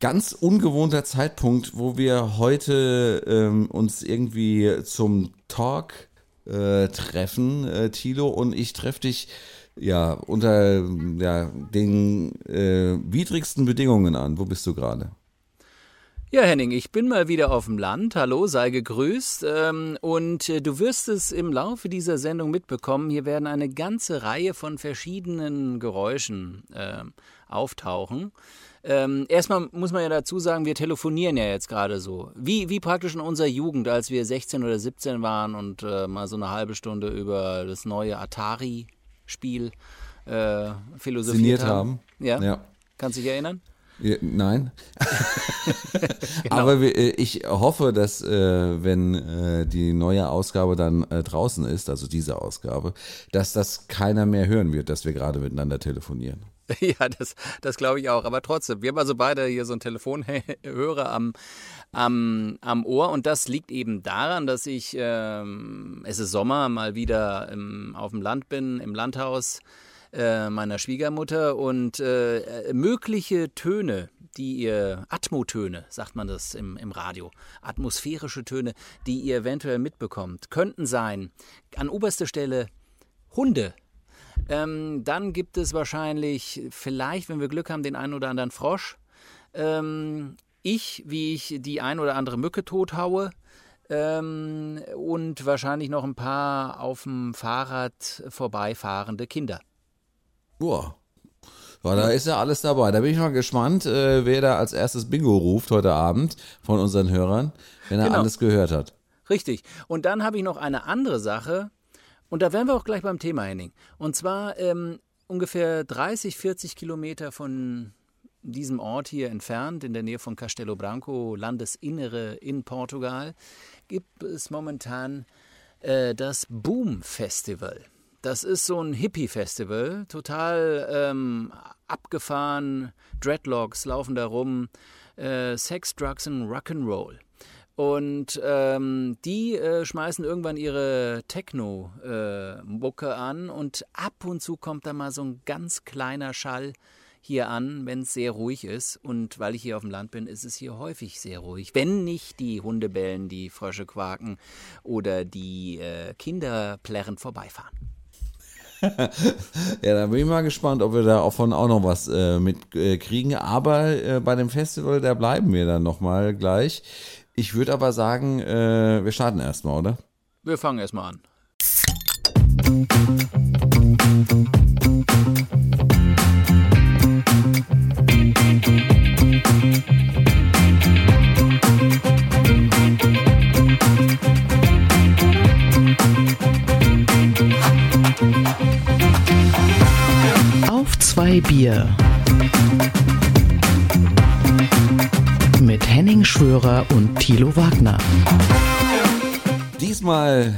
ganz ungewohnter Zeitpunkt, wo wir heute ähm, uns irgendwie zum Talk äh, treffen, äh, Tilo, und ich treffe dich ja unter ja, den äh, widrigsten Bedingungen an. Wo bist du gerade? Ja, Henning, ich bin mal wieder auf dem Land. Hallo, sei gegrüßt. Ähm, und äh, du wirst es im Laufe dieser Sendung mitbekommen. Hier werden eine ganze Reihe von verschiedenen Geräuschen äh, auftauchen. Ähm, erstmal muss man ja dazu sagen, wir telefonieren ja jetzt gerade so. Wie, wie praktisch in unserer Jugend, als wir 16 oder 17 waren und äh, mal so eine halbe Stunde über das neue Atari-Spiel äh, philosophiert haben. haben. Ja? ja. Kannst du dich erinnern? Ja, nein. genau. Aber äh, ich hoffe, dass äh, wenn äh, die neue Ausgabe dann draußen ist, also diese Ausgabe, dass das keiner mehr hören wird, dass wir gerade miteinander telefonieren. Ja, das, das glaube ich auch. Aber trotzdem, wir haben also beide hier so einen Telefonhörer am, am, am Ohr und das liegt eben daran, dass ich, ähm, es ist Sommer, mal wieder im, auf dem Land bin, im Landhaus äh, meiner Schwiegermutter und äh, mögliche Töne, die ihr, Atmotöne, sagt man das im, im Radio, atmosphärische Töne, die ihr eventuell mitbekommt, könnten sein, an oberster Stelle Hunde. Ähm, dann gibt es wahrscheinlich, vielleicht, wenn wir Glück haben, den einen oder anderen Frosch. Ähm, ich, wie ich die ein oder andere Mücke tothaue. Ähm, und wahrscheinlich noch ein paar auf dem Fahrrad vorbeifahrende Kinder. Boah. Ja, da ist ja alles dabei. Da bin ich mal gespannt, äh, wer da als erstes Bingo ruft heute Abend von unseren Hörern, wenn er genau. alles gehört hat. Richtig. Und dann habe ich noch eine andere Sache. Und da wären wir auch gleich beim Thema, Henning. Und zwar ähm, ungefähr 30, 40 Kilometer von diesem Ort hier entfernt, in der Nähe von Castelo Branco, Landesinnere in Portugal, gibt es momentan äh, das Boom Festival. Das ist so ein Hippie-Festival, total ähm, abgefahren. Dreadlocks laufen da rum, äh, Sex, Drugs und Rock'n'Roll. Und ähm, die äh, schmeißen irgendwann ihre Techno-Mucke äh, an und ab und zu kommt da mal so ein ganz kleiner Schall hier an, wenn es sehr ruhig ist. Und weil ich hier auf dem Land bin, ist es hier häufig sehr ruhig. Wenn nicht die Hunde bellen, die Frösche quaken oder die äh, Kinder plärrend vorbeifahren. ja, da bin ich mal gespannt, ob wir davon auch noch was äh, mitkriegen. Äh, aber äh, bei dem Festival, da bleiben wir dann nochmal gleich. Ich würde aber sagen, äh, wir starten erstmal, oder? Wir fangen erstmal an. zwei Bier. Mit Henning Schwörer und Thilo Wagner. Diesmal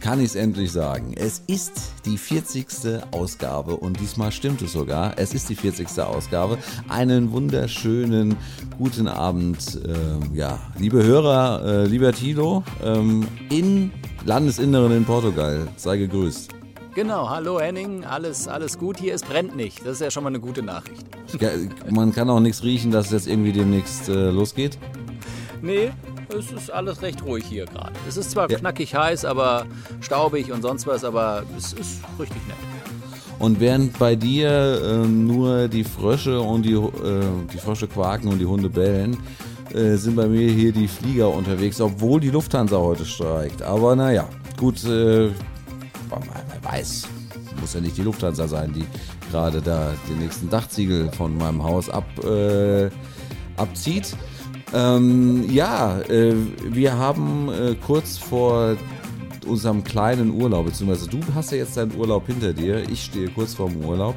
kann ich es endlich sagen. Es ist die 40. Ausgabe und diesmal stimmt es sogar. Es ist die 40. Ausgabe. Einen wunderschönen guten Abend, äh, ja, liebe Hörer, äh, lieber Tilo, ähm, in Landesinneren in Portugal. Sei gegrüßt. Genau, hallo Henning, alles, alles gut hier, es brennt nicht. Das ist ja schon mal eine gute Nachricht. Ja, man kann auch nichts riechen, dass es jetzt irgendwie demnächst äh, losgeht? Nee, es ist alles recht ruhig hier gerade. Es ist zwar ja. knackig heiß, aber staubig und sonst was, aber es ist richtig nett. Und während bei dir äh, nur die Frösche und die, äh, die Frösche quaken und die Hunde bellen, äh, sind bei mir hier die Flieger unterwegs, obwohl die Lufthansa heute streikt. Aber naja, gut, äh, wer weiß, muss ja nicht die Lufthansa sein, die gerade da den nächsten Dachziegel von meinem Haus ab, äh, abzieht. Ähm, ja, äh, wir haben äh, kurz vor unserem kleinen Urlaub, beziehungsweise du hast ja jetzt deinen Urlaub hinter dir, ich stehe kurz vorm Urlaub,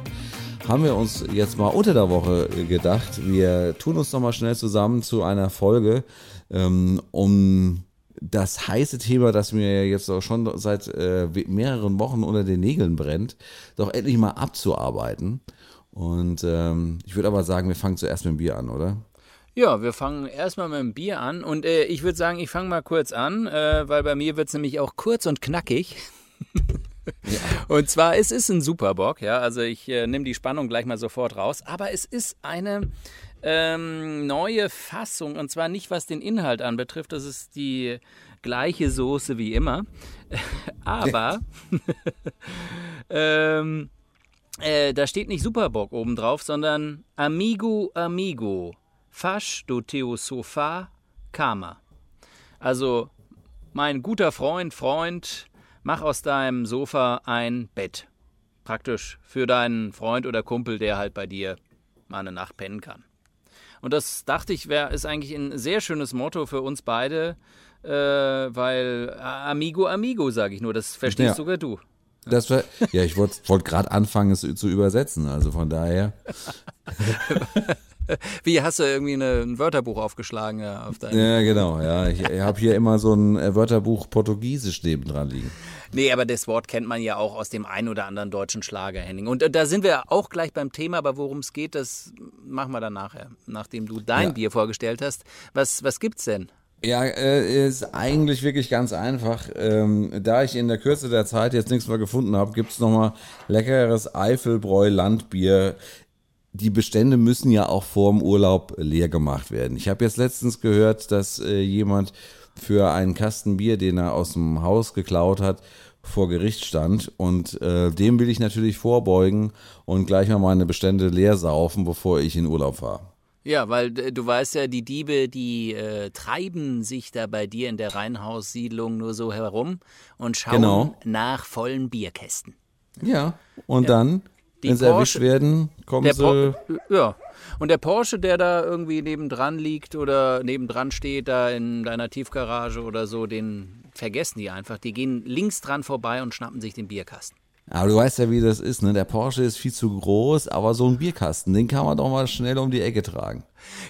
haben wir uns jetzt mal unter der Woche gedacht, wir tun uns nochmal schnell zusammen zu einer Folge, ähm, um das heiße Thema, das mir jetzt auch schon seit äh, mehreren Wochen unter den Nägeln brennt, doch endlich mal abzuarbeiten. Und ähm, ich würde aber sagen, wir fangen zuerst mit dem Bier an, oder? Ja, wir fangen erstmal mit dem Bier an. Und äh, ich würde sagen, ich fange mal kurz an, äh, weil bei mir wird es nämlich auch kurz und knackig. ja. Und zwar, es ist ein Superbock, ja. Also ich äh, nehme die Spannung gleich mal sofort raus. Aber es ist eine ähm, neue Fassung und zwar nicht was den Inhalt anbetrifft, das ist die gleiche Soße wie immer, aber ähm, äh, da steht nicht Superbock oben drauf, sondern Amigo Amigo, Fasch do teo Sofa Kama. Also mein guter Freund, Freund, mach aus deinem Sofa ein Bett. Praktisch für deinen Freund oder Kumpel, der halt bei dir mal eine Nacht pennen kann. Und das dachte ich, wäre ist eigentlich ein sehr schönes Motto für uns beide, äh, weil äh, Amigo, Amigo, sage ich nur, das verstehst Ja. sogar du. Das war, ja, ich wollte wollt gerade anfangen, es zu übersetzen. Also von daher. Wie hast du irgendwie eine, ein Wörterbuch aufgeschlagen ja, auf deinem Ja, genau. Ja, ich, ich habe hier immer so ein äh, Wörterbuch Portugiesisch nebendran liegen. Nee, aber das Wort kennt man ja auch aus dem ein oder anderen deutschen Schlager, Henning. Und äh, da sind wir auch gleich beim Thema, aber worum es geht, das machen wir dann nachher, nachdem du dein Ja. Bier vorgestellt hast. Was, was gibt's denn? Ja, äh, ist eigentlich wirklich ganz einfach. Ähm, da ich in der Kürze der Zeit jetzt nichts mehr gefunden habe, gibt's noch mal leckeres Eifelbräu Landbier. Die Bestände müssen ja auch vorm Urlaub leer gemacht werden. Ich habe jetzt letztens gehört, dass äh, jemand für einen Kasten Bier, den er aus dem Haus geklaut hat, vor Gericht stand und äh, dem will ich natürlich vorbeugen und gleich mal meine Bestände leer saufen, bevor ich in Urlaub fahre. Ja, weil äh, du weißt ja, die Diebe, die äh, treiben sich da bei dir in der Reihenhaussiedlung nur so herum und schauen Genau. nach vollen Bierkästen. Ja, und dann, Die wenn sie erwischt Porsche- werden, kommen sie... Ja. Und der Porsche, der da irgendwie nebendran liegt oder nebendran steht, da in deiner Tiefgarage oder so, den vergessen die einfach. Die gehen links dran vorbei und schnappen sich den Bierkasten. Aber du weißt ja, wie das ist, ne? Der Porsche ist viel zu groß, aber so ein Bierkasten, den kann man doch mal schnell um die Ecke tragen.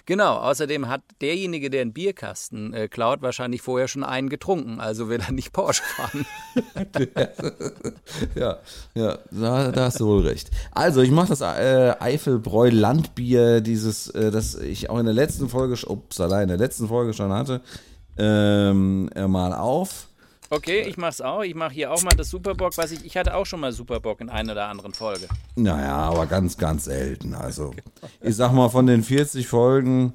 Genau, außerdem hat derjenige, der einen Bierkasten äh, klaut, wahrscheinlich vorher schon einen getrunken, also will er nicht Porsche fahren. Ja, ja, da, da hast du wohl recht. Also, ich mache das äh, Eifelbräu Landbier, dieses, äh, das ich auch in der letzten Folge, ups, allein in der letzten Folge schon hatte, ähm, äh, mal auf. Okay, ich mach's auch. Ich mache hier auch mal das Superbock, was ich, ich hatte auch schon mal Superbock in einer oder anderen Folge. Naja, aber ganz, ganz selten. Also, ich sag mal, von den 40 Folgen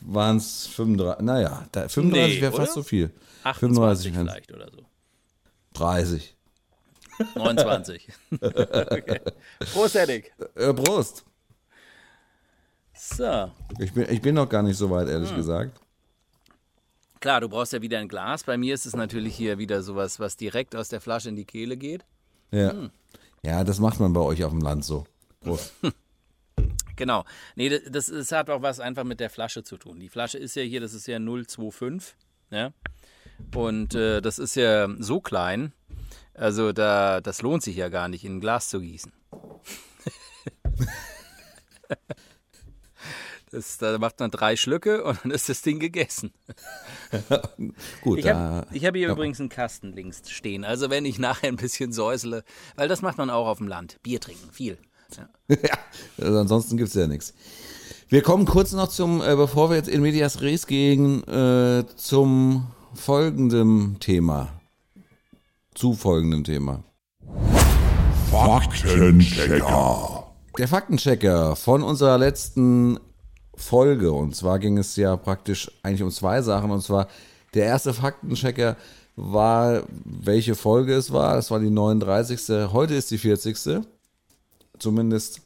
waren es 35, naja, da, 35 Nee, wäre fast so viel. 28 wären- vielleicht oder so. 30. 29. okay. Prost, Erik. Äh, Prost. So. Ich bin, ich bin noch gar nicht so weit, ehrlich gesagt. Klar, du brauchst ja wieder ein Glas. Bei mir ist es natürlich hier wieder sowas, was direkt aus der Flasche in die Kehle geht. Ja. Ja, das macht man bei euch auf dem Land so. Prost. Genau. Nee, das, das, das hat auch was einfach mit der Flasche zu tun. Die Flasche ist ja hier, das ist ja 025. Ja? Und äh, das ist ja so klein. Also da, das lohnt sich ja gar nicht, in ein Glas zu gießen. Das, da macht man drei Schlücke und dann ist das Ding gegessen. Gut, Ich habe hab hier übrigens einen Kasten links stehen. Also wenn ich nachher ein bisschen säusele, weil das macht man auch auf dem Land. Bier trinken, viel. Ja. ja, also ansonsten gibt's ja nichts. Wir kommen kurz noch zum, äh, bevor wir jetzt in Medias Res gehen, äh, zum folgenden Thema. Zu folgendem Thema. Faktenchecker. Der Faktenchecker von unserer letzten Folge. Und zwar ging es ja praktisch eigentlich um zwei Sachen. Und zwar der erste Faktenchecker war, welche Folge es war. Das war die 39. Heute ist die 40. Zumindest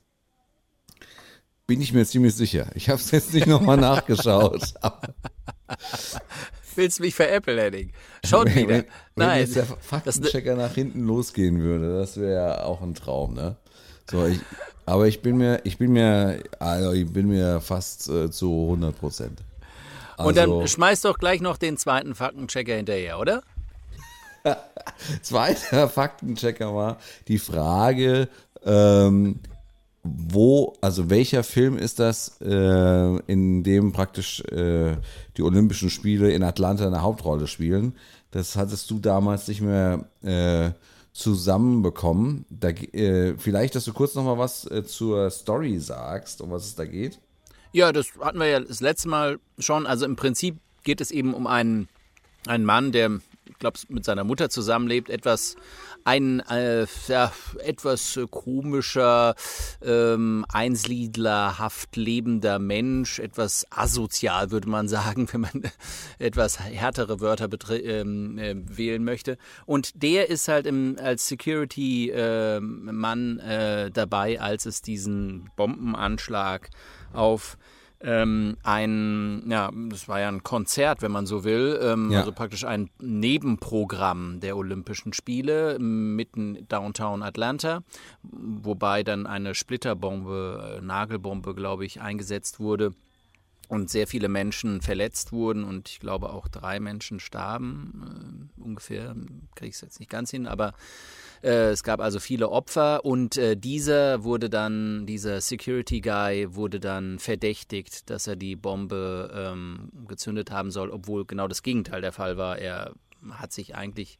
bin ich mir ziemlich sicher. Ich habe es jetzt nicht nochmal nachgeschaut. Willst du mich veräppeln, Henning? Schon wenn, wieder. wenn, wenn Nein. jetzt der Das, Faktenchecker nach hinten losgehen würde, das wäre ja auch ein Traum, ne? So, ich, aber ich bin mir, ich bin mir, also ich bin mir fast äh, zu 100 Prozent. Also, und dann schmeiß doch gleich noch den zweiten Faktenchecker hinterher, oder? zweiter Faktenchecker war die Frage, ähm, wo, also welcher Film ist das, äh, in dem praktisch äh, die Olympischen Spiele in Atlanta eine Hauptrolle spielen? Das hattest du damals nicht mehr äh, zusammenbekommen. Da, äh, vielleicht, dass du kurz noch mal was äh, zur Story sagst, um was es da geht. Ja, das hatten wir ja das letzte Mal schon. Also im Prinzip geht es eben um einen, einen Mann, der ich glaube, mit seiner Mutter zusammenlebt, etwas ein äh, ja, etwas äh, komischer, ähm, einsiedlerhaft lebender Mensch, etwas asozial, würde man sagen, wenn man etwas härtere Wörter ähm, äh, wählen möchte. Und der ist halt im, als Security-Mann äh, dabei, als es diesen Bombenanschlag auf ähm, ein, ja, das war ja ein Konzert, wenn man so will, ähm, ja. also praktisch ein Nebenprogramm der Olympischen Spiele mitten Downtown Atlanta, wobei dann eine Splitterbombe, äh, Nagelbombe, glaube ich, eingesetzt wurde und sehr viele Menschen verletzt wurden und ich glaube auch drei Menschen starben, äh, ungefähr, kriege ich es jetzt nicht ganz hin, aber äh, es gab also viele Opfer und äh, dieser wurde dann, dieser Security Guy wurde dann verdächtigt, dass er die Bombe ähm, gezündet haben soll, obwohl genau das Gegenteil der Fall war. Er hat sich eigentlich,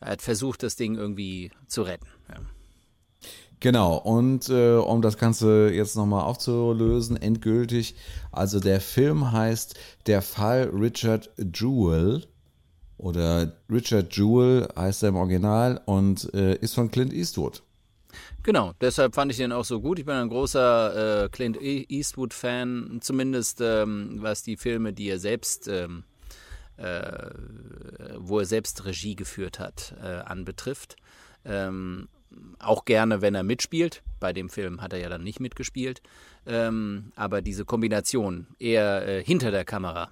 er hat versucht, das Ding irgendwie zu retten. Genau, und äh, um das Ganze jetzt nochmal aufzulösen, endgültig, also der Film heißt Der Fall Richard Jewell oder Richard Jewell heißt er im Original und äh, ist von Clint Eastwood. Genau, deshalb fand ich den auch so gut. Ich bin ein großer äh, Clint e- Eastwood-Fan, zumindest ähm, was die Filme, die er selbst, ähm, äh, wo er selbst Regie geführt hat, äh, anbetrifft. Ähm, auch gerne, wenn er mitspielt. Bei dem Film hat er ja dann nicht mitgespielt. Ähm, aber diese Kombination, eher äh, hinter der Kamera,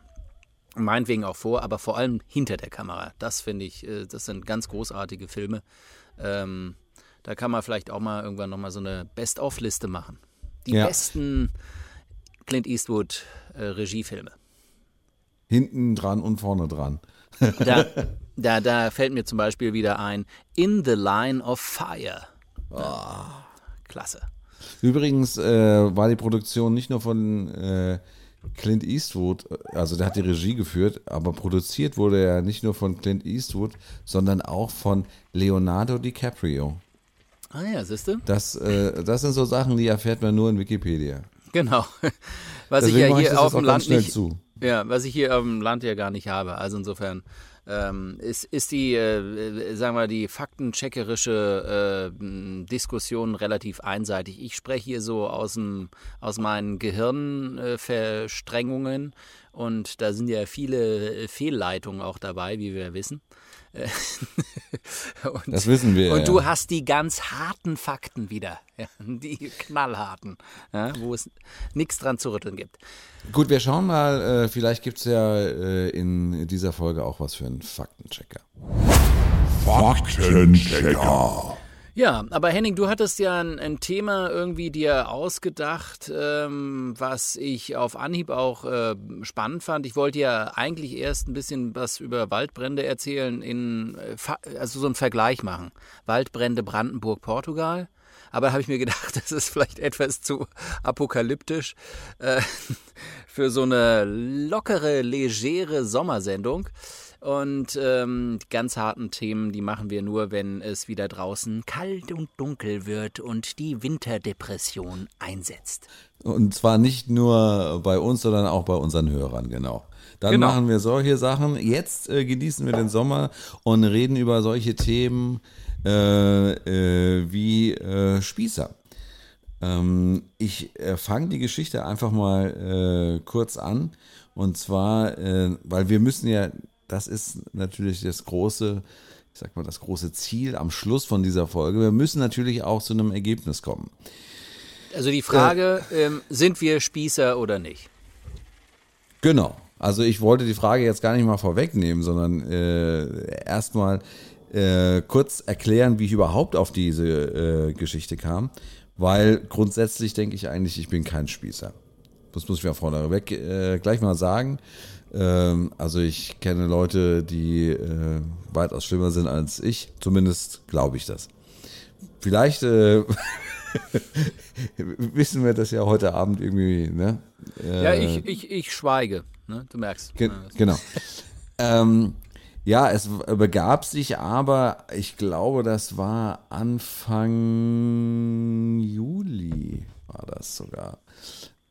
meinetwegen auch vor, aber vor allem hinter der Kamera. Das finde ich, äh, das sind ganz großartige Filme. Ähm, da kann man vielleicht auch mal irgendwann nochmal so eine Best-of-Liste machen. Die ja. besten Clint Eastwood äh, Regiefilme. Hinten dran und vorne dran. da, da, da fällt mir zum Beispiel wieder ein In the Line of Fire. Oh. Klasse. Übrigens äh, war die Produktion nicht nur von äh, Clint Eastwood, also der hat die Regie geführt, aber produziert wurde er nicht nur von Clint Eastwood, sondern auch von Leonardo DiCaprio. Ah ja, siehst du? Das, äh, das sind so Sachen, die erfährt man nur in Wikipedia. Genau. Was Deswegen ich ja hier auf dem Land nicht, zu. ja, was ich hier auf dem Land ja gar nicht habe. Also insofern ähm, ist, ist die, äh, sagen wir, die faktencheckerische äh, Diskussion relativ einseitig. Ich spreche hier so aus, dem, aus meinen Gehirnverstrengungen und da sind ja viele Fehlleitungen auch dabei, wie wir wissen. und, das wissen wir. Und ja. du hast die ganz harten Fakten wieder, ja, die knallharten, ja, wo es nichts dran zu rütteln gibt. Gut, wir schauen mal, äh, vielleicht gibt es ja äh, in dieser Folge auch was für einen Faktenchecker. Faktenchecker. Ja, aber Henning, du hattest ja ein, ein Thema irgendwie dir ausgedacht, ähm, was ich auf Anhieb auch äh, spannend fand. Ich wollte ja eigentlich erst ein bisschen was über Waldbrände erzählen, in, äh, also so einen Vergleich machen. Waldbrände Brandenburg, Portugal. Aber habe ich mir gedacht, das ist vielleicht etwas zu apokalyptisch äh, für so eine lockere, legere Sommersendung. Und ähm, die ganz harten Themen, die machen wir nur, wenn es wieder draußen kalt und dunkel wird und die Winterdepression einsetzt. Und zwar nicht nur bei uns, sondern auch bei unseren Hörern, genau. Dann genau. machen wir solche Sachen. Jetzt äh, genießen wir den Sommer und reden über solche Themen äh, äh, wie äh, Spießer. Ähm, ich äh, fange die Geschichte einfach mal äh, kurz an. Und zwar, weil wir müssen ja das ist natürlich das große, ich sag mal, das große Ziel am Schluss von dieser Folge. Wir müssen natürlich auch zu einem Ergebnis kommen. Also die Frage, äh, ähm, sind wir Spießer oder nicht? Genau. Also ich wollte die Frage jetzt gar nicht mal vorwegnehmen, sondern äh, erstmal äh, kurz erklären, wie ich überhaupt auf diese äh, Geschichte kam. Weil grundsätzlich denke ich eigentlich, ich bin kein Spießer. Das muss ich ja vorneweg äh, gleich mal sagen. Ähm, also ich kenne Leute, die äh, weitaus schlimmer sind als ich. Zumindest glaube ich das. Vielleicht äh, wissen wir das ja heute Abend irgendwie. Ne? Äh, ja, ich, ich, ich schweige. Ne? Du merkst. Ge genau. ähm, ja, es begab sich aber, ich glaube, das war Anfang Juli, war das sogar.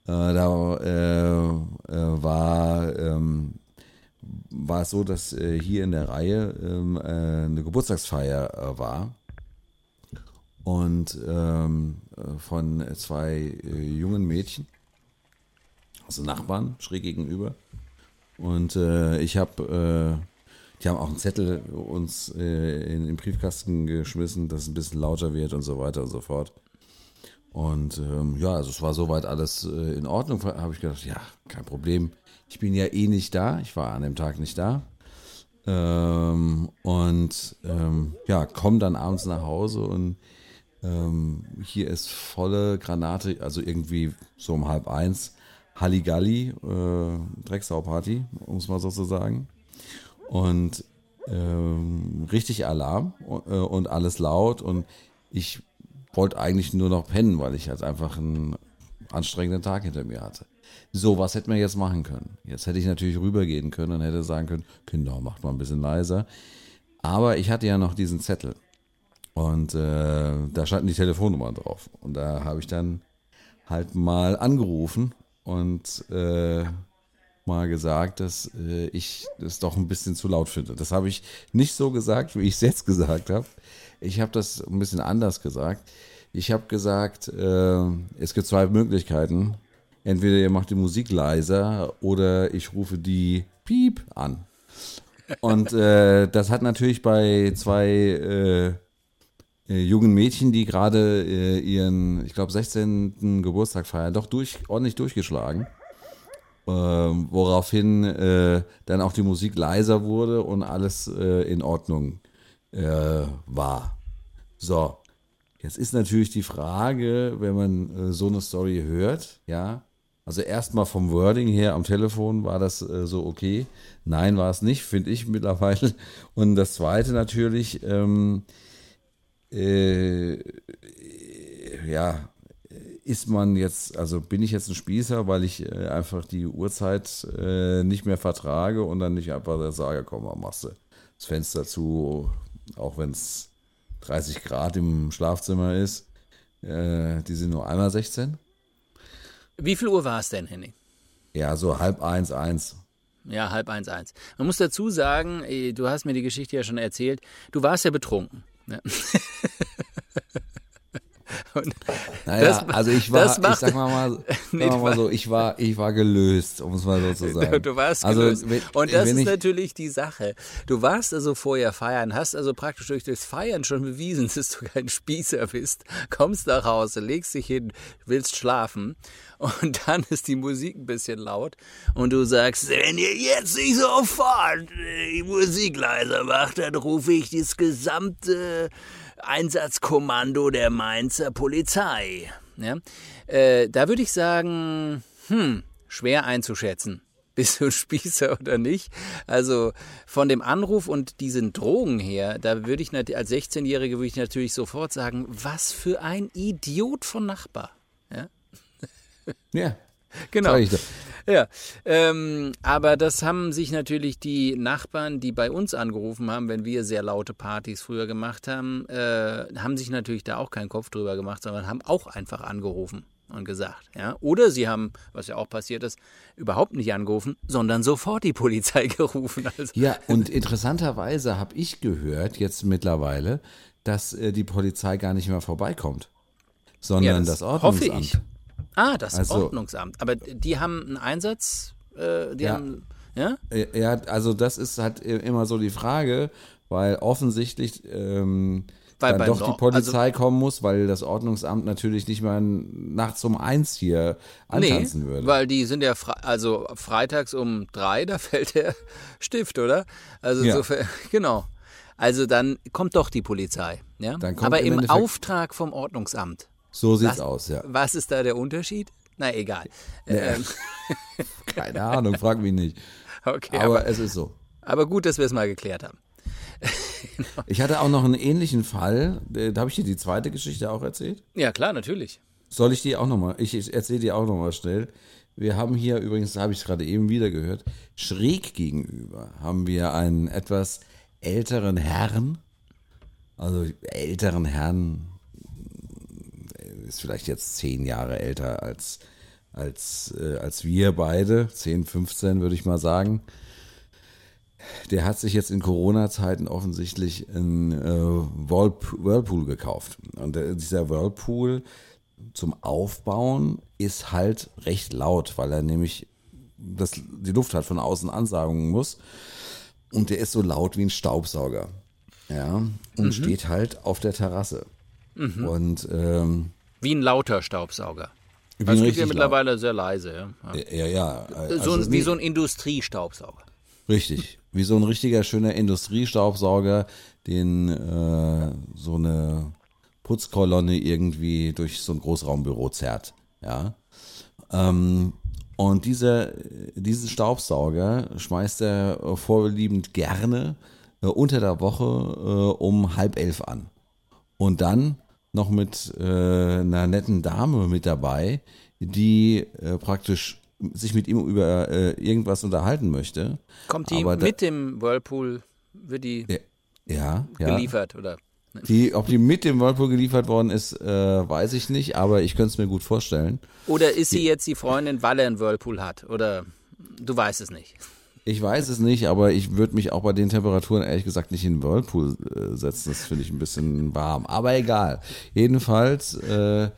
Äh, da äh, äh, war, ähm, war es so, dass hier in der Reihe ähm, äh, eine Geburtstagsfeier war. Und ähm, äh, von zwei äh, jungen Mädchen, also Nachbarn, schräg gegenüber. Und äh, ich habe, äh, die haben auch einen Zettel uns äh, in den Briefkasten geschmissen, dass es ein bisschen lauter wird und so weiter und so fort. Und ähm, ja, also es war soweit alles äh, in Ordnung. Habe ich gedacht, ja, kein Problem. Ich bin ja eh nicht da. Ich war an dem Tag nicht da. Ähm, und ähm, ja, komme dann abends nach Hause und ähm, hier ist volle Granate, also irgendwie so um halb eins. Halligalli, äh, Drecksau-Party, um es mal so zu sagen. Und ähm, richtig Alarm äh, und alles laut. Und ich wollte eigentlich nur noch pennen, weil ich halt einfach einen anstrengenden Tag hinter mir hatte. So, was hätten wir jetzt machen können? Jetzt hätte ich natürlich rübergehen können und hätte sagen können, Kinder, macht mal ein bisschen leiser. Aber ich hatte ja noch diesen Zettel. Und äh, da standen die Telefonnummern drauf. Und da habe ich dann halt mal angerufen und äh, mal gesagt, dass äh, ich es doch ein bisschen zu laut finde. Das habe ich nicht so gesagt, wie ich es jetzt gesagt habe. Ich habe das ein bisschen anders gesagt. Ich habe gesagt, äh, es gibt zwei Möglichkeiten. Entweder ihr macht die Musik leiser oder ich rufe die Piep an. Und äh, das hat natürlich bei zwei äh, äh, jungen Mädchen, die gerade äh, ihren, ich glaube, 16. Geburtstag feiern, doch durch, ordentlich durchgeschlagen. Ähm, woraufhin äh, dann auch die Musik leiser wurde und alles äh, in Ordnung äh, war. So, jetzt ist natürlich die Frage, wenn man äh, so eine Story hört, ja, also erstmal vom Wording her am Telefon war das so okay. Nein, war es nicht, finde ich mittlerweile. Und das zweite natürlich, ähm, äh, ja, ist man jetzt, also bin ich jetzt ein Spießer, weil ich äh, einfach die Uhrzeit äh, nicht mehr vertrage und dann nicht einfach sage, komm mal, machst du das Fenster zu, auch wenn es 30 Grad im Schlafzimmer ist. Äh, die sind nur einmal 16. Wie viel Uhr war es denn, Henning? Ja, so halb eins, eins. Ja, halb eins, eins. Man muss dazu sagen, äh, du hast mir die Geschichte ja schon erzählt, du warst ja betrunken. Ja. naja, das, also ich war, macht, ich sag mal, mal, nee, mal so, ich war, ich war gelöst, um es mal so zu sagen. Du, warst also, gelöst. Wenn, und das ist natürlich die Sache. Du warst also vorher feiern, hast also praktisch durch das Feiern schon bewiesen, dass du kein Spießer bist, kommst nach Hause, legst dich hin, willst schlafen und dann ist die Musik ein bisschen laut und du sagst, wenn ihr jetzt nicht sofort die Musik leiser macht, dann rufe ich das gesamte Einsatzkommando der Mainzer Polizei. Ja? Äh, da würde ich sagen, hm, schwer einzuschätzen. Bist du ein Spießer oder nicht? Also von dem Anruf und diesen Drogen her, da würde ich als 16-Jährige würde ich natürlich sofort sagen, was für ein Idiot von Nachbar. Ja, ja genau. Ja, ähm, aber das haben sich natürlich die Nachbarn, die bei uns angerufen haben, wenn wir sehr laute Partys früher gemacht haben, äh, haben sich natürlich da auch keinen Kopf drüber gemacht, sondern haben auch einfach angerufen und gesagt, ja. Oder sie haben, was ja auch passiert ist, überhaupt nicht angerufen, sondern sofort die Polizei gerufen. Also. Ja, und interessanterweise habe ich gehört jetzt mittlerweile, dass äh, die Polizei gar nicht mehr vorbeikommt, sondern ja, das, das Ordnungsamt. Hoffe ich. Ah, das also, Ordnungsamt. Aber die haben einen Einsatz, äh, die ja. haben, ja? Ja, also das ist halt immer so die Frage, weil offensichtlich ähm, weil dann doch die Polizei also, kommen muss, weil das Ordnungsamt natürlich nicht mal nachts um eins hier antanzen nee, würde. weil die sind ja, fre also freitags um drei, da fällt der Stift, oder? Also ja. so, genau. Also dann kommt doch die Polizei, ja? Aber im, im Auftrag vom Ordnungsamt. So sieht's was, aus, ja. Was ist da der Unterschied? Na, egal. Ähm. Keine Ahnung, frag mich nicht. Okay, aber, aber es ist so. Aber gut, dass wir es mal geklärt haben. Ich hatte auch noch einen ähnlichen Fall. Äh, da habe ich dir die zweite Geschichte auch erzählt? Ja, klar, natürlich. Soll ich die auch nochmal? Ich erzähle dir auch nochmal schnell. Wir haben hier übrigens, da habe ich es gerade eben wieder gehört, schräg gegenüber haben wir einen etwas älteren Herrn, also älteren Herrn, ist vielleicht jetzt zehn Jahre älter als, als, äh, als wir beide, 10, 15 würde ich mal sagen. der hat sich jetzt in Corona-Zeiten offensichtlich einen äh, Whirlpool gekauft. Und der, dieser Whirlpool zum Aufbauen ist halt recht laut, weil er nämlich das, die Luft hat von außen ansaugen muss. Und der ist so laut wie ein Staubsauger. Ja. Und mhm. steht halt auf der Terrasse. Mhm. Und ähm, wie ein lauter Staubsauger. Wie das ist ja mittlerweile laut. sehr leise. Ja, ja. ja, ja. Also so ein, wie so ein Industriestaubsauger. Richtig, wie so ein richtiger schöner Industriestaubsauger, den äh, so eine Putzkolonne irgendwie durch so ein Großraumbüro zerrt. Ja. Ähm, und dieser, diesen Staubsauger schmeißt er vorliebend gerne äh, unter der Woche äh, um halb elf an. Und dann noch mit äh, einer netten Dame mit dabei, die äh, praktisch sich mit ihm über äh, irgendwas unterhalten möchte. Kommt die Aber mit dem Whirlpool, wird die ja, geliefert ja. oder? Die, ob die mit dem Whirlpool geliefert worden ist, äh, weiß ich nicht, aber ich könnte es mir gut vorstellen. Oder ist sie jetzt die Freundin, weil er einen Whirlpool hat? Oder du weißt es nicht. Ich weiß es nicht, aber ich würde mich auch bei den Temperaturen ehrlich gesagt nicht in den Whirlpool äh, setzen. Das finde ich ein bisschen warm. Aber egal. Jedenfalls äh,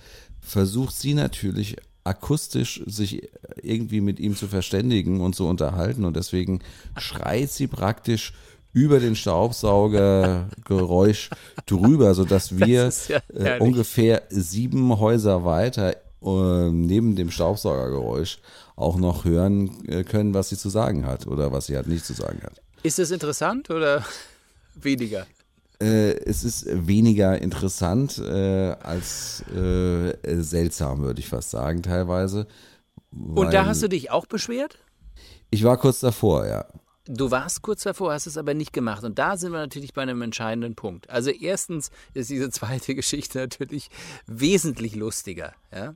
versucht sie natürlich akustisch sich irgendwie mit ihm zu verständigen und zu unterhalten. Und deswegen schreit sie praktisch über den Staubsaugergeräusch drüber, sodass wir ja äh, ungefähr sieben Häuser weiter neben dem Staubsaugergeräusch auch noch hören äh, können, was sie zu sagen hat oder was sie halt nicht zu sagen hat. Ist es interessant oder weniger? Äh, es ist weniger interessant äh, als äh, seltsam, würde ich fast sagen, teilweise. Und da hast du dich auch beschwert? Ich war kurz davor, ja. Du warst kurz davor, hast es aber nicht gemacht. Und da sind wir natürlich bei einem entscheidenden Punkt. Also erstens ist diese zweite Geschichte natürlich wesentlich lustiger. Ja?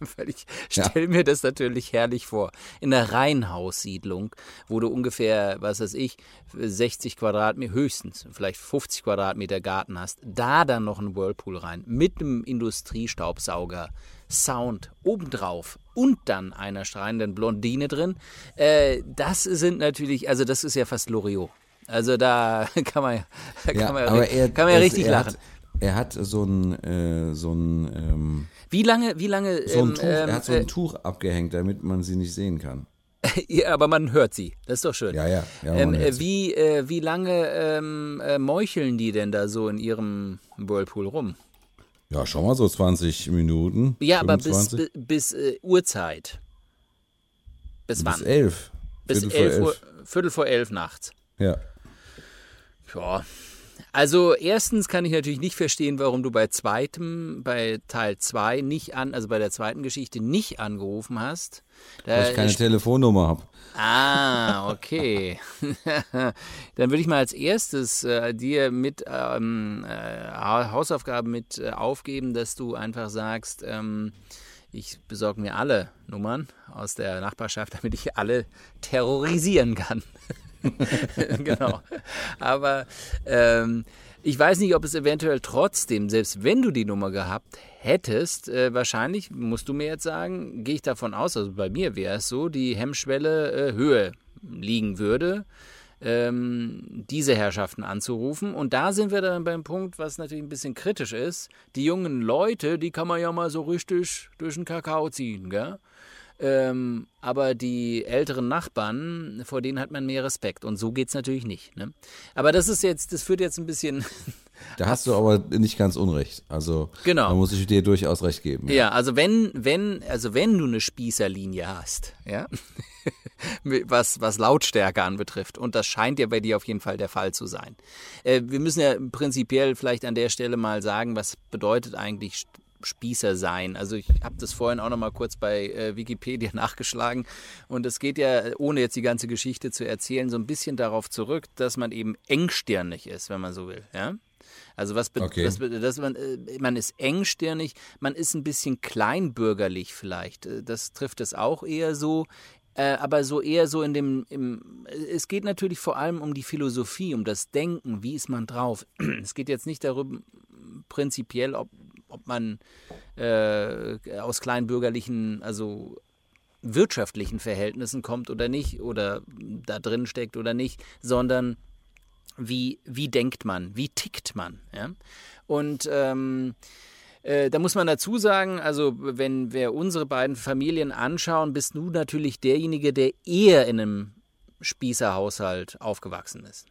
Weil ich stelle ja. mir das natürlich herrlich vor. In einer Reihenhaussiedlung, wo du ungefähr, was weiß ich, 60 Quadratmeter, höchstens, vielleicht 50 Quadratmeter Garten hast, da dann noch ein Whirlpool rein, mit einem Industriestaubsauger, Sound obendrauf und dann einer strahlenden Blondine drin. Äh, das sind natürlich, also das ist ja fast Loriot. Also da kann man, da ja, kann man, aber er, kann man ja richtig er lachen. Hat, er hat so ein, äh, so ein ähm, wie lange, wie lange? So ein ähm, Tuch, ähm, er hat so ein äh, Tuch abgehängt, damit man sie nicht sehen kann. ja, aber man hört sie. Das ist doch schön. Ja, ja. ja ähm, wie, äh, wie lange ähm, äh, meucheln die denn da so in ihrem Whirlpool rum? Ja, schon mal so 20 Minuten. Ja, 25. aber bis, bis äh, Uhrzeit. Bis wann? Bis elf. Bis elf, Uhr, Viertel vor elf nachts. Ja. Ja, also erstens kann ich natürlich nicht verstehen, warum du bei zweitem, bei Teil 2 nicht an, also bei der zweiten Geschichte nicht angerufen hast. Weil ich keine Telefonnummer habe. Ah, okay. Dann würde ich mal als erstes äh, dir mit ähm, äh, Hausaufgaben mit äh, aufgeben, dass du einfach sagst, ähm, ich besorge mir alle Nummern aus der Nachbarschaft, damit ich alle terrorisieren kann. genau. Aber ähm, ich weiß nicht, ob es eventuell trotzdem, selbst wenn du die Nummer gehabt hättest, äh, wahrscheinlich, musst du mir jetzt sagen, gehe ich davon aus, also bei mir wäre es so, die Hemmschwelle äh, Höhe liegen würde, ähm, diese Herrschaften anzurufen. Und da sind wir dann beim Punkt, was natürlich ein bisschen kritisch ist. Die jungen Leute, die kann man ja mal so richtig durch den Kakao ziehen, gell? Ähm, aber die älteren Nachbarn, vor denen hat man mehr Respekt. Und so geht es natürlich nicht. Ne? Aber das ist jetzt, das führt jetzt ein bisschen. Da hast du aber nicht ganz unrecht. Also genau. da muss ich dir durchaus recht geben. Ja, ja also wenn, wenn, also wenn du eine Spießerlinie hast, ja, was, was Lautstärke anbetrifft, und das scheint ja bei dir auf jeden Fall der Fall zu sein. Äh, wir müssen ja prinzipiell vielleicht an der Stelle mal sagen, was bedeutet eigentlich Spießer sein. Also ich habe das vorhin auch noch mal kurz bei äh, Wikipedia nachgeschlagen und es geht ja, ohne jetzt die ganze Geschichte zu erzählen, so ein bisschen darauf zurück, dass man eben engstirnig ist, wenn man so will. Ja? Also was, okay. was dass man, äh, man ist engstirnig, man ist ein bisschen kleinbürgerlich vielleicht. Äh, das trifft es auch eher so. Äh, aber so eher so in dem, im, es geht natürlich vor allem um die Philosophie, um das Denken, wie ist man drauf. Es geht jetzt nicht darüber, prinzipiell, ob ob man äh, aus kleinbürgerlichen, also wirtschaftlichen Verhältnissen kommt oder nicht oder da drin steckt oder nicht, sondern wie, wie denkt man, wie tickt man. Ja? Und ähm, äh, da muss man dazu sagen, also wenn wir unsere beiden Familien anschauen, bist du natürlich derjenige, der eher in einem Spießerhaushalt aufgewachsen ist.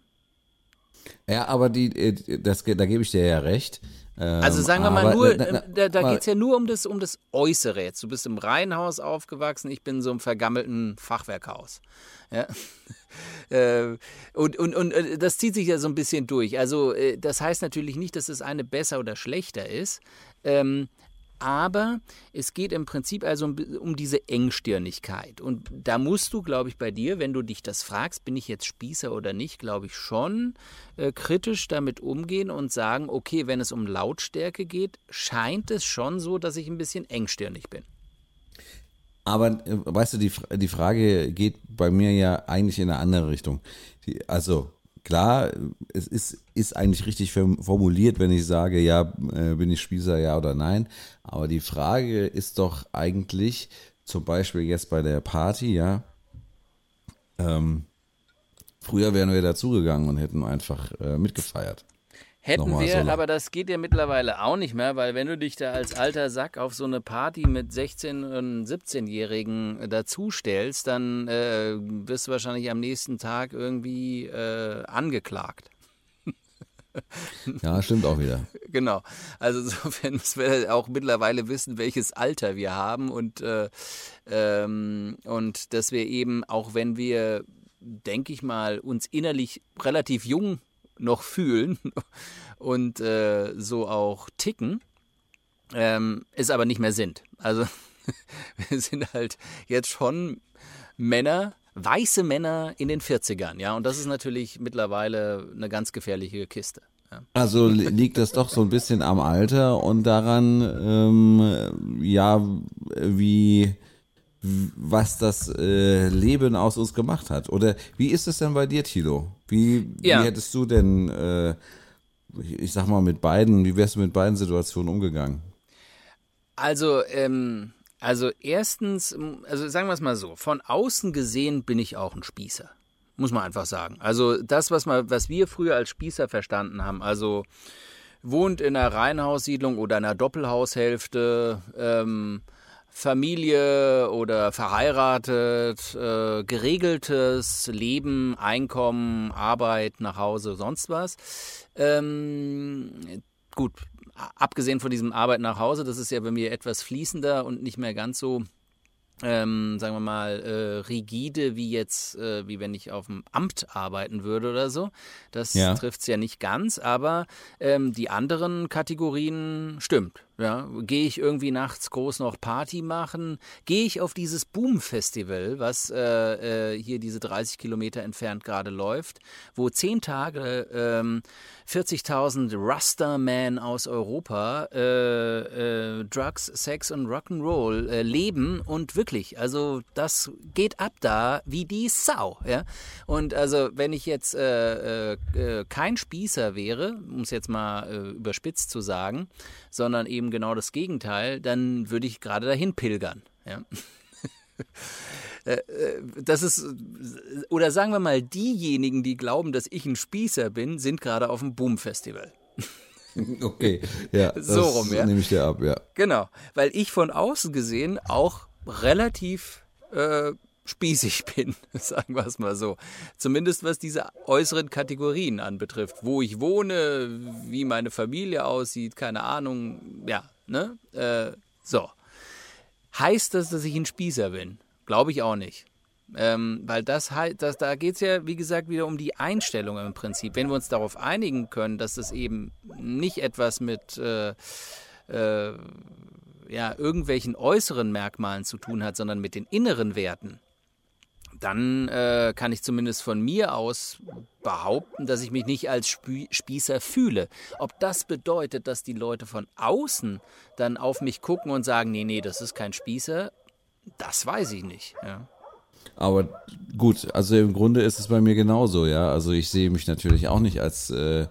Ja, aber die, äh, das, da gebe ich dir ja recht. Also ähm, sagen wir mal nur, na, na, da, da geht es ja nur um das, um das Äußere jetzt. Du bist im Reihenhaus aufgewachsen, ich bin in so einem vergammelten Fachwerkhaus. Ja. Äh, und, und, und äh, das zieht sich ja so ein bisschen durch. Also das heißt natürlich nicht, dass das eine besser oder schlechter ist. Ähm, aber es geht im Prinzip also um, um, diese Engstirnigkeit. Und da musst du, glaube ich, bei dir, wenn du dich das fragst, bin ich jetzt Spießer oder nicht, glaube ich schon äh, kritisch damit umgehen und sagen, okay, wenn es um Lautstärke geht, scheint es schon so, dass ich ein bisschen engstirnig bin. Aber äh, weißt du, die, die Frage geht bei mir ja eigentlich in eine andere Richtung. Die, also klar, es ist, ist eigentlich richtig formuliert, wenn ich sage, ja, äh, bin ich Spießer, ja oder nein. Aber die Frage ist doch eigentlich, zum Beispiel jetzt bei der Party, ja, ähm, früher wären wir dazugegangen und hätten einfach äh, mitgefeiert. Hätten wir, so aber das geht ja mittlerweile auch nicht mehr, weil wenn du dich da als alter Sack auf so eine Party mit 16- und 17-Jährigen dazustellst, dann äh, wirst du wahrscheinlich am nächsten Tag irgendwie äh, angeklagt. Ja, stimmt auch wieder. Genau. Also insofern müssen wir auch mittlerweile wissen, welches Alter wir haben und, äh, ähm, und dass wir eben, auch wenn wir, denke ich mal, uns innerlich relativ jung noch fühlen und äh, so auch ticken, ähm, es aber nicht mehr sind. Also wir sind halt jetzt schon Männer, weiße Männer in den 40ern, ja, und das ist natürlich mittlerweile eine ganz gefährliche Kiste. Also liegt das doch so ein bisschen am Alter und daran, ähm, ja, wie was das äh, Leben aus uns gemacht hat. Oder wie ist es denn bei dir, Tilo? Wie, ja. wie hättest du denn, äh, ich sag mal, mit beiden, wie wärst du mit beiden Situationen umgegangen? Also, ähm, also erstens, also sagen wir es mal so, von außen gesehen bin ich auch ein Spießer. Muss man einfach sagen. Also das, was, man, was wir früher als Spießer verstanden haben, also wohnt in einer Reihenhaussiedlung oder einer Doppelhaushälfte, ähm, Familie oder verheiratet, äh, geregeltes Leben, Einkommen, Arbeit, nach Hause, sonst was. Ähm, gut, abgesehen von diesem Arbeit nach Hause, das ist ja bei mir etwas fließender und nicht mehr ganz so ähm, sagen wir mal, äh, rigide wie jetzt, äh, wie wenn ich auf dem Amt arbeiten würde oder so. Das ja. trifft es ja nicht ganz, aber ähm, die anderen Kategorien stimmt. Ja, gehe ich irgendwie nachts groß noch Party machen? Gehe ich auf dieses Boom-Festival, was äh, äh, hier diese 30 Kilometer entfernt gerade läuft, wo zehn Tage ähm, 40.000 Rastermen aus Europa äh, äh, Drugs, Sex und Rock'n'Roll äh, leben und wirklich, also das geht ab da wie die Sau. Ja? Und also wenn ich jetzt äh, kein Spießer wäre, um es jetzt mal überspitzt zu sagen, sondern eben genau das Gegenteil, dann würde ich gerade dahin pilgern. Ja. Äh, äh, das ist, oder sagen wir mal, diejenigen, die glauben, dass ich ein Spießer bin, sind gerade auf dem Boom-Festival. Okay, ja. so rum, ja. nehme ich dir ab, ja. Genau, weil ich von außen gesehen auch relativ äh, spießig bin, sagen wir es mal so. Zumindest was diese äußeren Kategorien anbetrifft. Wo ich wohne, wie meine Familie aussieht, keine Ahnung. Ja, ne? Äh, so. Heißt das, dass ich ein Spießer bin? Glaube ich auch nicht. Ähm, weil das halt, das, da geht es ja, wie gesagt, wieder um die Einstellung im Prinzip. Wenn wir uns darauf einigen können, dass das eben nicht etwas mit äh, äh, ja, irgendwelchen äußeren Merkmalen zu tun hat, sondern mit den inneren Werten, dann äh, kann ich zumindest von mir aus behaupten, dass ich mich nicht als Spie Spießer fühle. Ob das bedeutet, dass die Leute von außen dann auf mich gucken und sagen, nee, nee, das ist kein Spießer, das weiß ich nicht. Ja. Aber gut, also im Grunde ist es bei mir genauso, ja. Also ich sehe mich natürlich auch nicht als äh,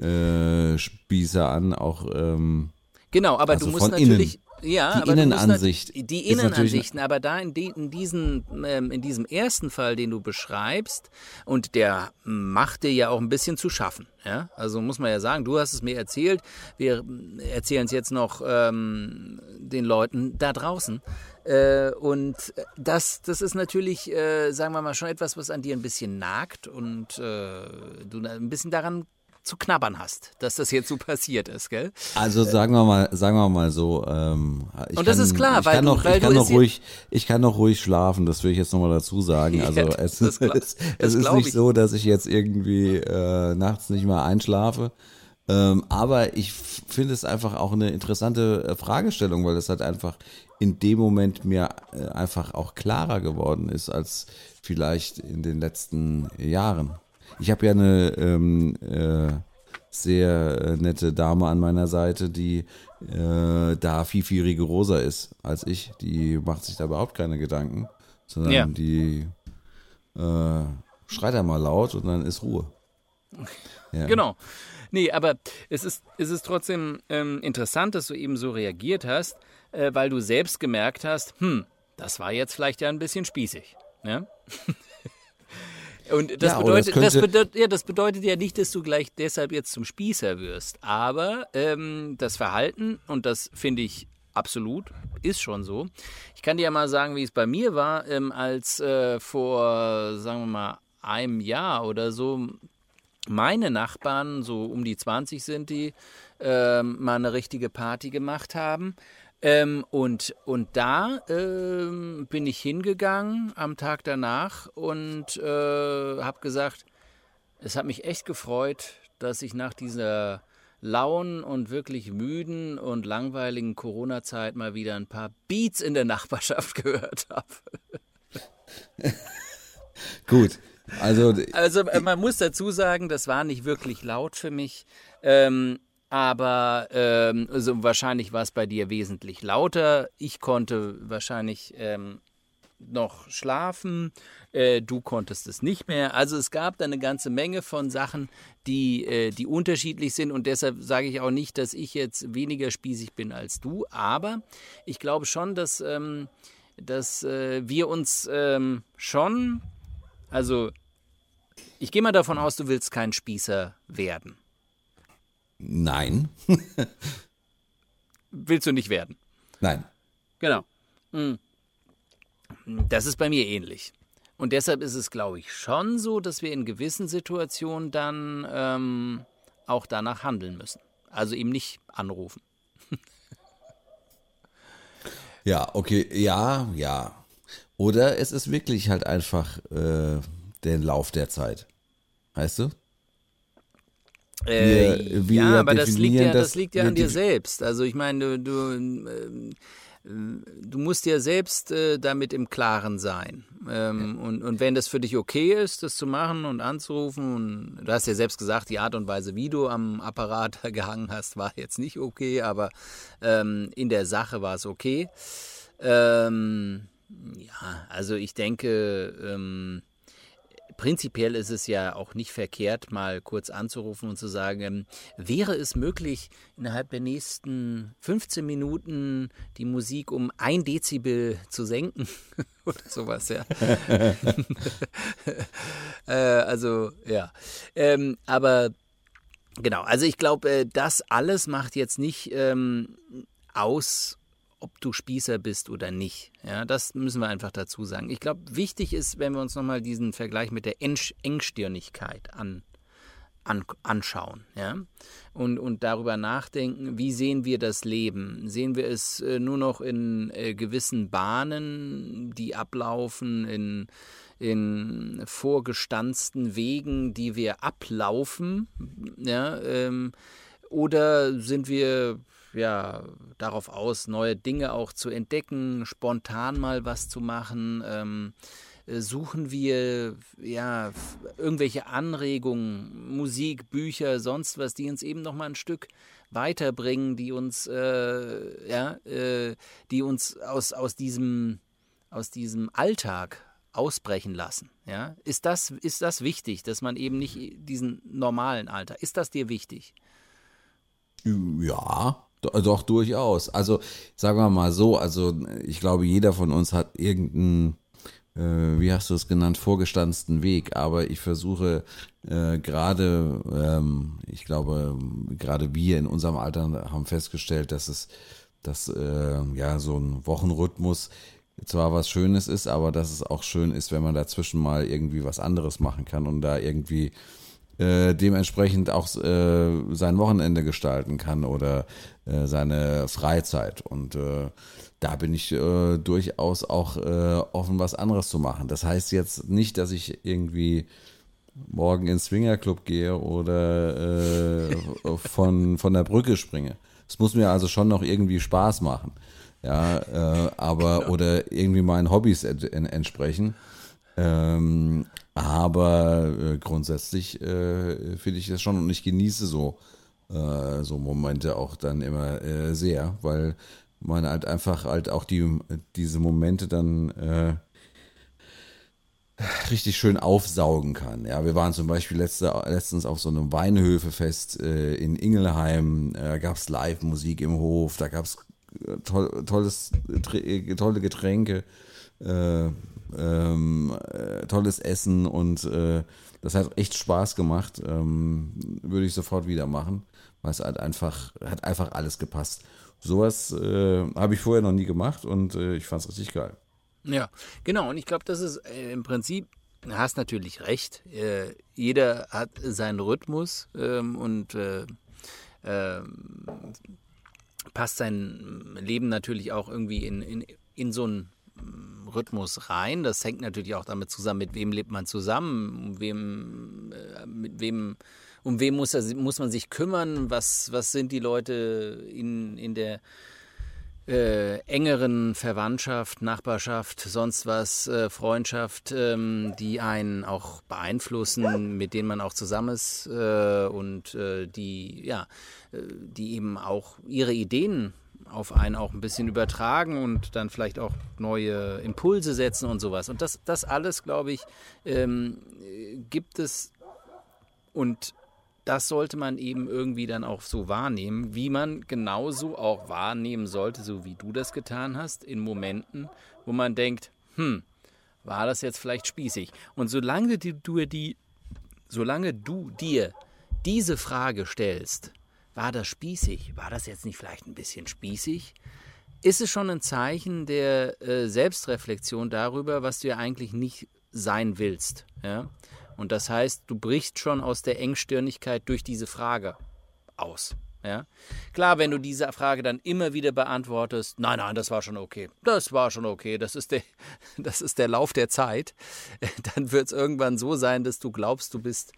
äh, Spießer an, auch ähm, Genau, aber also du musst natürlich, Ja, die Innenansicht. nat- Die Innenansichten, aber da in, die, in, diesen, ähm, in diesem ersten Fall, den du beschreibst, und der macht dir ja auch ein bisschen zu schaffen. Ja? Also muss man ja sagen, du hast es mir erzählt, wir erzählen es jetzt noch ähm, den Leuten da draußen. Äh, und das, das ist natürlich, äh, sagen wir mal, schon etwas, was an dir ein bisschen nagt und äh, du ein bisschen daran zu knabbern hast, dass das jetzt so passiert ist, gell? Also sagen wir mal, sagen wir mal so. Ähm, ich Und das kann, ist klar, ich weil noch, weil ich kann noch ruhig, ich kann noch ruhig schlafen. Das will ich jetzt nochmal dazu sagen. Also Ja, es, das glaub- es, es ist nicht so, dass ich jetzt irgendwie äh, nachts nicht mehr einschlafe. Ähm, aber ich finde es einfach auch eine interessante äh, Fragestellung, weil es halt einfach in dem Moment mir äh, einfach auch klarer geworden ist als vielleicht in den letzten Jahren. Ich habe ja eine ähm, äh, sehr äh, nette Dame an meiner Seite, die äh, da viel, viel rigoroser ist als ich. Die macht sich da überhaupt keine Gedanken, sondern Ja. die äh, schreit einmal laut und dann ist Ruhe. Ja. Genau. Nee, aber es ist, es ist trotzdem ähm, interessant, dass du eben so reagiert hast, äh, weil du selbst gemerkt hast, hm, das war jetzt vielleicht ja ein bisschen spießig. Ne? Und das, Ja, bedeutet, das, könnte- bedeutet, ja, das bedeutet ja nicht, dass du gleich deshalb jetzt zum Spießer wirst. Aber ähm, das Verhalten, und das finde ich absolut, ist schon so. Ich kann dir ja mal sagen, wie es bei mir war, ähm, als äh, vor, sagen wir mal, einem Jahr oder so meine Nachbarn, so um die 20 sind die, ähm, mal eine richtige Party gemacht haben. Ähm, und, und da ähm, bin ich hingegangen am Tag danach und äh, habe gesagt, es hat mich echt gefreut, dass ich nach dieser lauen und wirklich müden und langweiligen Corona-Zeit mal wieder ein paar Beats in der Nachbarschaft gehört habe. Gut. Also Also äh, man muss dazu sagen, das war nicht wirklich laut für mich. Ähm, aber ähm, also wahrscheinlich war es bei dir wesentlich lauter. Ich konnte wahrscheinlich ähm, noch schlafen. Äh, du konntest es nicht mehr. Also es gab da eine ganze Menge von Sachen, die, äh, die unterschiedlich sind. Und deshalb sage ich auch nicht, dass ich jetzt weniger spießig bin als du. Aber ich glaube schon, dass, ähm, dass äh, wir uns ähm, schon, also ich gehe mal davon aus, du willst kein Spießer werden. Nein. Willst du nicht werden? Nein. Genau. Hm. Das ist bei mir ähnlich. Und deshalb ist es, glaube ich, schon so, dass wir in gewissen Situationen dann ähm, auch danach handeln müssen. Also eben nicht anrufen. Ja, okay, ja, ja. Oder es ist wirklich halt einfach äh, der Lauf der Zeit. Weißt du? Äh, Wir- ja, aber das liegt ja, das, das- liegt ja an dir selbst. Also ich meine, du, du, ähm, du musst ja selbst äh, damit im Klaren sein. Ähm, und, und wenn das für dich okay ist, das zu machen und anzurufen, und du hast ja selbst gesagt, die Art und Weise, wie du am Apparat gehangen hast, war jetzt nicht okay, aber ähm, in der Sache war es okay. Ähm, ja, also ich denke, ähm, prinzipiell ist es ja auch nicht verkehrt, mal kurz anzurufen und zu sagen, wäre es möglich, innerhalb der nächsten 15 Minuten die Musik um ein Dezibel zu senken oder sowas, ja. äh, also, ja. Ähm, aber genau, also ich glaube, äh, das alles macht jetzt nicht ähm, aus, ob du Spießer bist oder nicht. Ja, das müssen wir einfach dazu sagen. Ich glaube, wichtig ist, wenn wir uns nochmal diesen Vergleich mit der Eng Engstirnigkeit an, an, anschauen ja? und, und darüber nachdenken, wie sehen wir das Leben? Sehen wir es äh, nur noch in äh, gewissen Bahnen, die ablaufen, in, in vorgestanzten Wegen, die wir ablaufen? Ja, ähm, oder sind wir ja, darauf aus, neue Dinge auch zu entdecken, spontan mal was zu machen? Ähm, äh, suchen wir ja irgendwelche Anregungen, Musik, Bücher, sonst was, die uns eben noch mal ein Stück weiterbringen, die uns äh, ja, äh, die uns aus aus diesem aus diesem Alltag ausbrechen lassen. Ja? Ist, das, ist das wichtig, dass man eben nicht diesen normalen Alltag, ist das dir wichtig? Ja, Doch, durchaus. Also sagen wir mal so, also ich glaube, jeder von uns hat irgendeinen, äh, wie hast du es genannt, vorgestanzten Weg. Aber ich versuche äh, gerade, ähm, ich glaube, gerade wir in unserem Alter haben festgestellt, dass es, dass äh, ja so ein Wochenrhythmus zwar was Schönes ist, aber dass es auch schön ist, wenn man dazwischen mal irgendwie was anderes machen kann und da irgendwie äh, dementsprechend auch äh, sein Wochenende gestalten kann oder äh, seine Freizeit. Und äh, da bin ich äh, durchaus auch offen, was anderes zu machen. Das heißt jetzt nicht, dass ich irgendwie morgen ins Swingerclub gehe oder von, von der Brücke springe. Es muss mir also schon noch irgendwie Spaß machen. Ja, aber genau. oder irgendwie meinen Hobbys ent entsprechen. Ähm, aber äh, grundsätzlich äh, finde ich das schon und ich genieße so, äh, so Momente auch dann immer äh, sehr, weil man halt einfach halt auch die, diese Momente dann äh, richtig schön aufsaugen kann. Ja, wir waren zum Beispiel letzte, letztens auf so einem Weinhöfefest äh, in Ingelheim, da gab es Live-Musik im Hof, da gab es tolles, tolle Getränke. Äh, ähm, äh, tolles Essen und äh, das hat echt Spaß gemacht. Ähm, würde ich sofort wieder machen, weil es halt einfach, hat einfach alles gepasst. Sowas äh, habe ich vorher noch nie gemacht und äh, ich fand es richtig geil. Ja, genau. Und ich glaube, das ist äh, im Prinzip, du hast natürlich recht. Äh, jeder hat seinen Rhythmus ähm, und ähm, passt sein Leben natürlich auch irgendwie in, in, in so ein Rhythmus rein. Das hängt natürlich auch damit zusammen, mit wem lebt man zusammen, um wem, äh, mit wem, um wem muss, er, muss man sich kümmern, was, was sind die Leute in, in der äh, engeren Verwandtschaft, Nachbarschaft, sonst was, äh, Freundschaft, ähm, die einen auch beeinflussen, mit denen man auch zusammen ist äh, und äh, die, ja, äh, die eben auch ihre Ideen auf einen auch ein bisschen übertragen und dann vielleicht auch neue Impulse setzen und sowas. Und das, das alles, glaube ich, ähm, gibt es und das sollte man eben irgendwie dann auch so wahrnehmen, wie man genauso auch wahrnehmen sollte, so wie du das getan hast, in Momenten, wo man denkt, hm, war das jetzt vielleicht spießig? Und solange du, die, solange du dir diese Frage stellst, war das spießig? War das jetzt nicht vielleicht ein bisschen spießig? Ist es schon ein Zeichen der äh, Selbstreflexion darüber, was du ja eigentlich nicht sein willst? Ja? Und das heißt, du brichst schon aus der Engstirnigkeit durch diese Frage aus. Ja? Klar, wenn du diese Frage dann immer wieder beantwortest, nein, nein, das war schon okay, das war schon okay, das ist der, das ist der Lauf der Zeit, dann wird es irgendwann so sein, dass du glaubst, du bist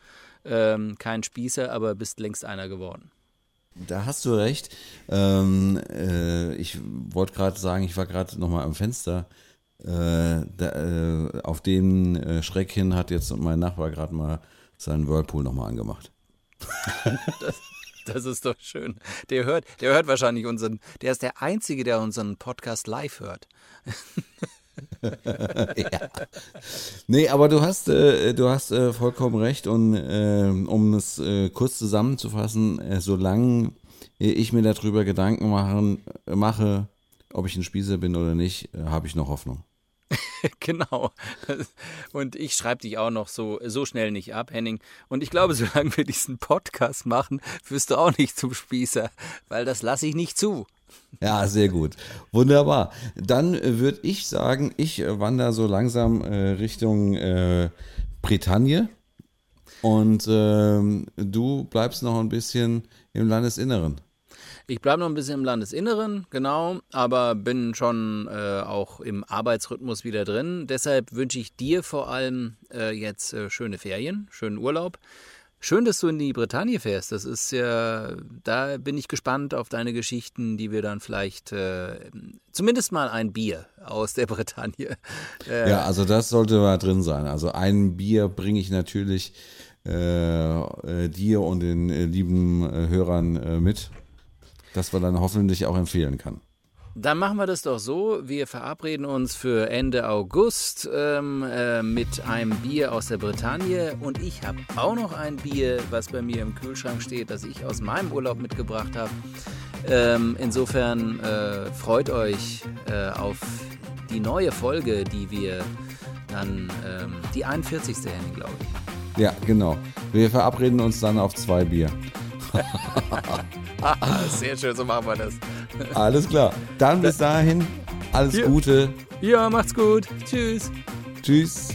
ähm, kein Spießer, aber bist längst einer geworden. Da hast du recht. Ähm, äh, ich wollte gerade sagen, ich war gerade nochmal am Fenster. Äh, da, äh, auf den äh, Schreck hin hat jetzt mein Nachbar gerade mal seinen Whirlpool nochmal angemacht. das, das, ist doch schön. Der hört, der hört wahrscheinlich unseren, der ist der Einzige, der unseren Podcast live hört. ja. Nee, aber du hast, äh, du hast äh, vollkommen recht und äh, um es äh, kurz zusammenzufassen, äh, solange ich mir darüber Gedanken machen, mache, ob ich ein Spießer bin oder nicht, äh, habe ich noch Hoffnung. genau. Und ich schreibe dich auch noch so, so schnell nicht ab, Henning. Und ich glaube, solange wir diesen Podcast machen, wirst du auch nicht zum Spießer, weil das lasse ich nicht zu. Ja, sehr gut. Wunderbar. Dann würde ich sagen, ich wandere so langsam äh, Richtung äh, Bretagne und ähm, du bleibst noch ein bisschen im Landesinneren. Ich bleibe noch ein bisschen im Landesinneren, genau, aber bin schon äh, auch im Arbeitsrhythmus wieder drin. Deshalb wünsche ich dir vor allem äh, jetzt äh, schöne Ferien, schönen Urlaub. Schön, dass du in die Bretagne fährst. Das ist ja, da bin ich gespannt auf deine Geschichten, die wir dann vielleicht äh, zumindest mal ein Bier aus der Bretagne. Äh, ja, also das sollte mal drin sein. Also ein Bier bringe ich natürlich äh, äh dir und den äh, lieben äh, Hörern mit, dass wir dann hoffentlich auch empfehlen kann. Dann machen wir das doch so. Wir verabreden uns für Ende August ähm, äh, mit einem Bier aus der Bretagne. Und ich habe auch noch ein Bier, was bei mir im Kühlschrank steht, das ich aus meinem Urlaub mitgebracht habe. Ähm, insofern äh, freut euch äh, auf die neue Folge, die wir dann, ähm, die 41. Henning, glaube ich. Ja, genau. Wir verabreden uns dann auf zwei Bier. Sehr schön, so machen wir das. Alles klar. Dann bis dahin, alles ja. Gute. Ja, macht's gut. Tschüss. Tschüss.